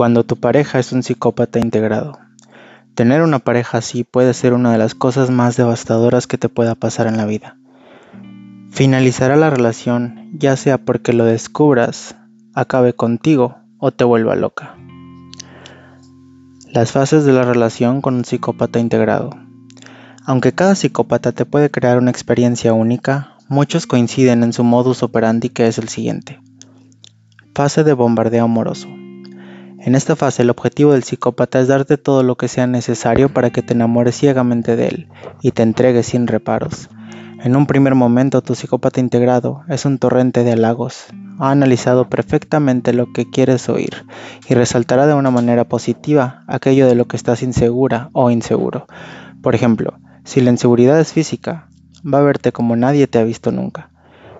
cuando tu pareja es un psicópata integrado. Tener una pareja así puede ser una de las cosas más devastadoras que te pueda pasar en la vida. Finalizará la relación ya sea porque lo descubras, acabe contigo o te vuelva loca. Las fases de la relación con un psicópata integrado. Aunque cada psicópata te puede crear una experiencia única, muchos coinciden en su modus operandi que es el siguiente. Fase de bombardeo amoroso. En esta fase el objetivo del psicópata es darte todo lo que sea necesario para que te enamores ciegamente de él y te entregues sin reparos. En un primer momento tu psicópata integrado es un torrente de halagos, ha analizado perfectamente lo que quieres oír y resaltará de una manera positiva aquello de lo que estás insegura o inseguro. Por ejemplo, si la inseguridad es física, va a verte como nadie te ha visto nunca.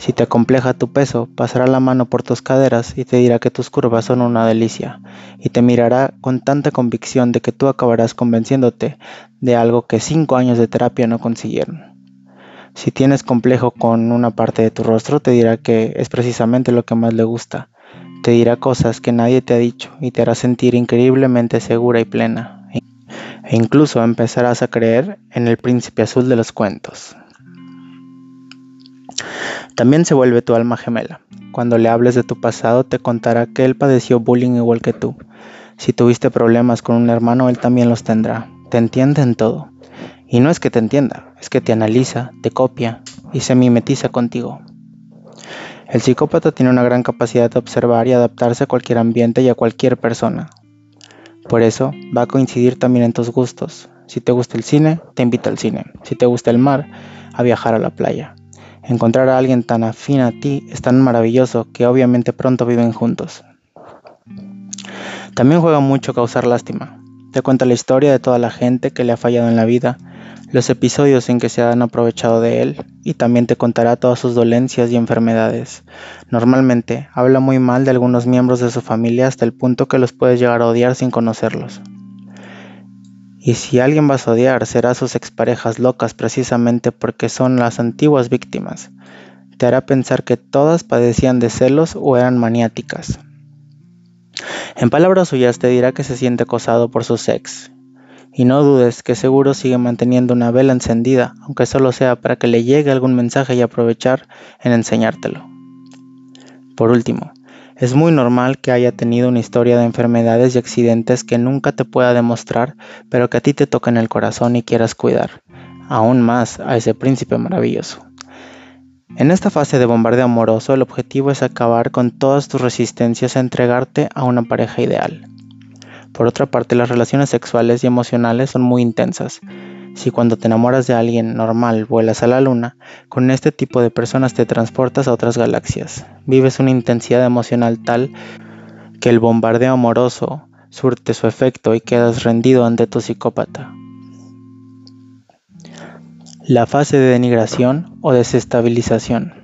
Si te acompleja tu peso, pasará la mano por tus caderas y te dirá que tus curvas son una delicia, y te mirará con tanta convicción de que tú acabarás convenciéndote de algo que cinco años de terapia no consiguieron. Si tienes complejo con una parte de tu rostro, te dirá que es precisamente lo que más le gusta. Te dirá cosas que nadie te ha dicho y te hará sentir increíblemente segura y plena. E incluso empezarás a creer en el príncipe azul de los cuentos. También se vuelve tu alma gemela. Cuando le hables de tu pasado te contará que él padeció bullying igual que tú. Si tuviste problemas con un hermano, él también los tendrá. Te entiende en todo. Y no es que te entienda, es que te analiza, te copia y se mimetiza contigo. El psicópata tiene una gran capacidad de observar y adaptarse a cualquier ambiente y a cualquier persona. Por eso va a coincidir también en tus gustos. Si te gusta el cine, te invita al cine. Si te gusta el mar, a viajar a la playa. Encontrar a alguien tan afín a ti es tan maravilloso que obviamente pronto viven juntos. También juega mucho causar lástima. Te cuenta la historia de toda la gente que le ha fallado en la vida, los episodios en que se han aprovechado de él y también te contará todas sus dolencias y enfermedades. Normalmente habla muy mal de algunos miembros de su familia hasta el punto que los puedes llegar a odiar sin conocerlos. Y si alguien vas a odiar, será sus exparejas locas precisamente porque son las antiguas víctimas. Te hará pensar que todas padecían de celos o eran maniáticas. En palabras suyas te dirá que se siente acosado por su ex. Y no dudes que seguro sigue manteniendo una vela encendida, aunque solo sea para que le llegue algún mensaje y aprovechar en enseñártelo. Por último, es muy normal que haya tenido una historia de enfermedades y accidentes que nunca te pueda demostrar, pero que a ti te toca en el corazón y quieras cuidar, aún más a ese príncipe maravilloso. En esta fase de bombardeo amoroso, el objetivo es acabar con todas tus resistencias a entregarte a una pareja ideal. Por otra parte, las relaciones sexuales y emocionales son muy intensas, si cuando te enamoras de alguien normal vuelas a la luna, con este tipo de personas te transportas a otras galaxias. Vives una intensidad emocional tal que el bombardeo amoroso surte su efecto y quedas rendido ante tu psicópata. La fase de denigración o desestabilización.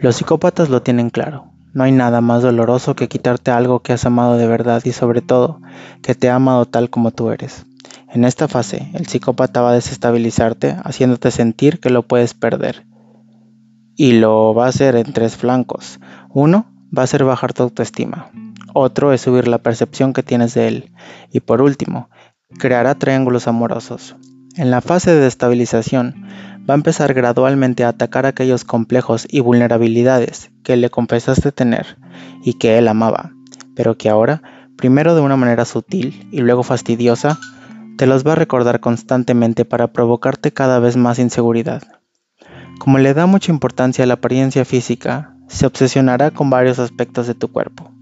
Los psicópatas lo tienen claro. No hay nada más doloroso que quitarte algo que has amado de verdad y sobre todo que te ha amado tal como tú eres. En esta fase, el psicópata va a desestabilizarte haciéndote sentir que lo puedes perder. Y lo va a hacer en tres flancos. Uno, va a ser bajar tu autoestima. Otro es subir la percepción que tienes de él. Y por último, creará triángulos amorosos. En la fase de destabilización, va a empezar gradualmente a atacar aquellos complejos y vulnerabilidades que le confesaste tener y que él amaba, pero que ahora, primero de una manera sutil y luego fastidiosa, te los va a recordar constantemente para provocarte cada vez más inseguridad. Como le da mucha importancia a la apariencia física, se obsesionará con varios aspectos de tu cuerpo.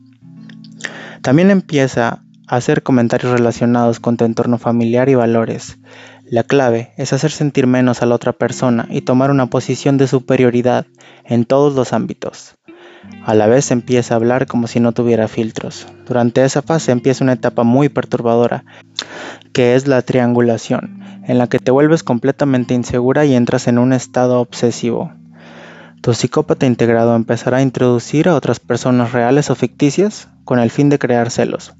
También empieza a hacer comentarios relacionados con tu entorno familiar y valores. La clave es hacer sentir menos a la otra persona y tomar una posición de superioridad en todos los ámbitos. A la vez empieza a hablar como si no tuviera filtros. Durante esa fase empieza una etapa muy perturbadora, que es la triangulación, en la que te vuelves completamente insegura y entras en un estado obsesivo. Tu psicópata integrado empezará a introducir a otras personas reales o ficticias con el fin de crear celos.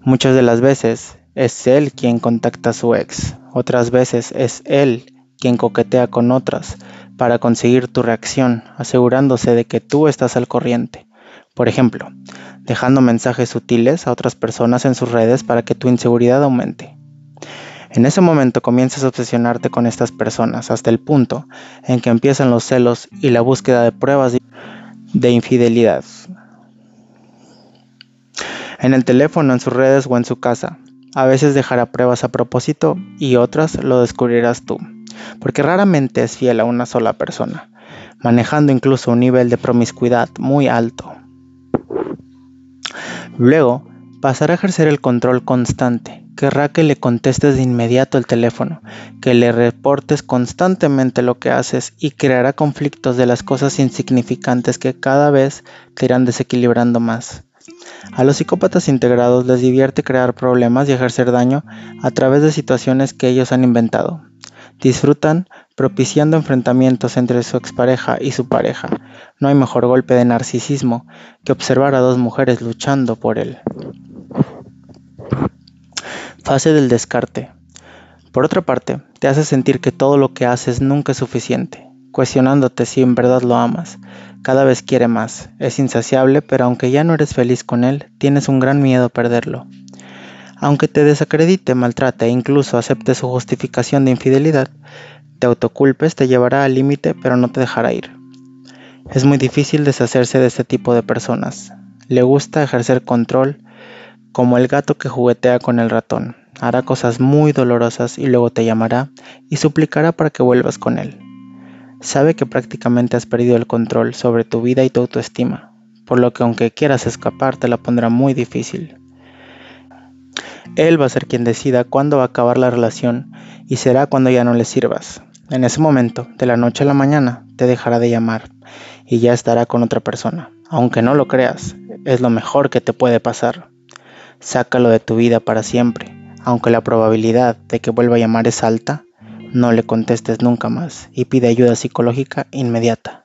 Muchas de las veces es él quien contacta a su ex, otras veces es él quien coquetea con otras, para conseguir tu reacción, asegurándose de que tú estás al corriente. Por ejemplo, dejando mensajes sutiles a otras personas en sus redes para que tu inseguridad aumente. En ese momento comienzas a obsesionarte con estas personas hasta el punto en que empiezan los celos y la búsqueda de pruebas de infidelidad. En el teléfono, en sus redes o en su casa. A veces dejará pruebas a propósito y otras lo descubrirás tú, porque raramente es fiel a una sola persona, manejando incluso un nivel de promiscuidad muy alto. Luego, pasará a ejercer el control constante. Querrá que le contestes de inmediato el teléfono, que le reportes constantemente lo que haces y creará conflictos de las cosas insignificantes que cada vez te irán desequilibrando más. A los psicópatas integrados les divierte crear problemas y ejercer daño a través de situaciones que ellos han inventado. Disfrutan propiciando enfrentamientos entre su expareja y su pareja. No hay mejor golpe de narcisismo que observar a dos mujeres luchando por él. Fase del descarte. Por otra parte, te hace sentir que todo lo que haces nunca es suficiente, cuestionándote si en verdad lo amas. Cada vez quiere más, es insaciable, pero aunque ya no eres feliz con él, tienes un gran miedo a perderlo. Aunque te desacredite, maltrate e incluso acepte su justificación de infidelidad, te autoculpes te llevará al límite pero no te dejará ir. Es muy difícil deshacerse de este tipo de personas. Le gusta ejercer control, como el gato que juguetea con el ratón. Hará cosas muy dolorosas y luego te llamará y suplicará para que vuelvas con él. Sabe que prácticamente has perdido el control sobre tu vida y tu autoestima, por lo que aunque quieras escapar te la pondrá muy difícil. Él va a ser quien decida cuándo va a acabar la relación y será cuando ya no le sirvas. En ese momento, de la noche a la mañana, te dejará de llamar y ya estará con otra persona. Aunque no lo creas, es lo mejor que te puede pasar. Sácalo de tu vida para siempre. Aunque la probabilidad de que vuelva a llamar es alta, no le contestes nunca más y pide ayuda psicológica inmediata.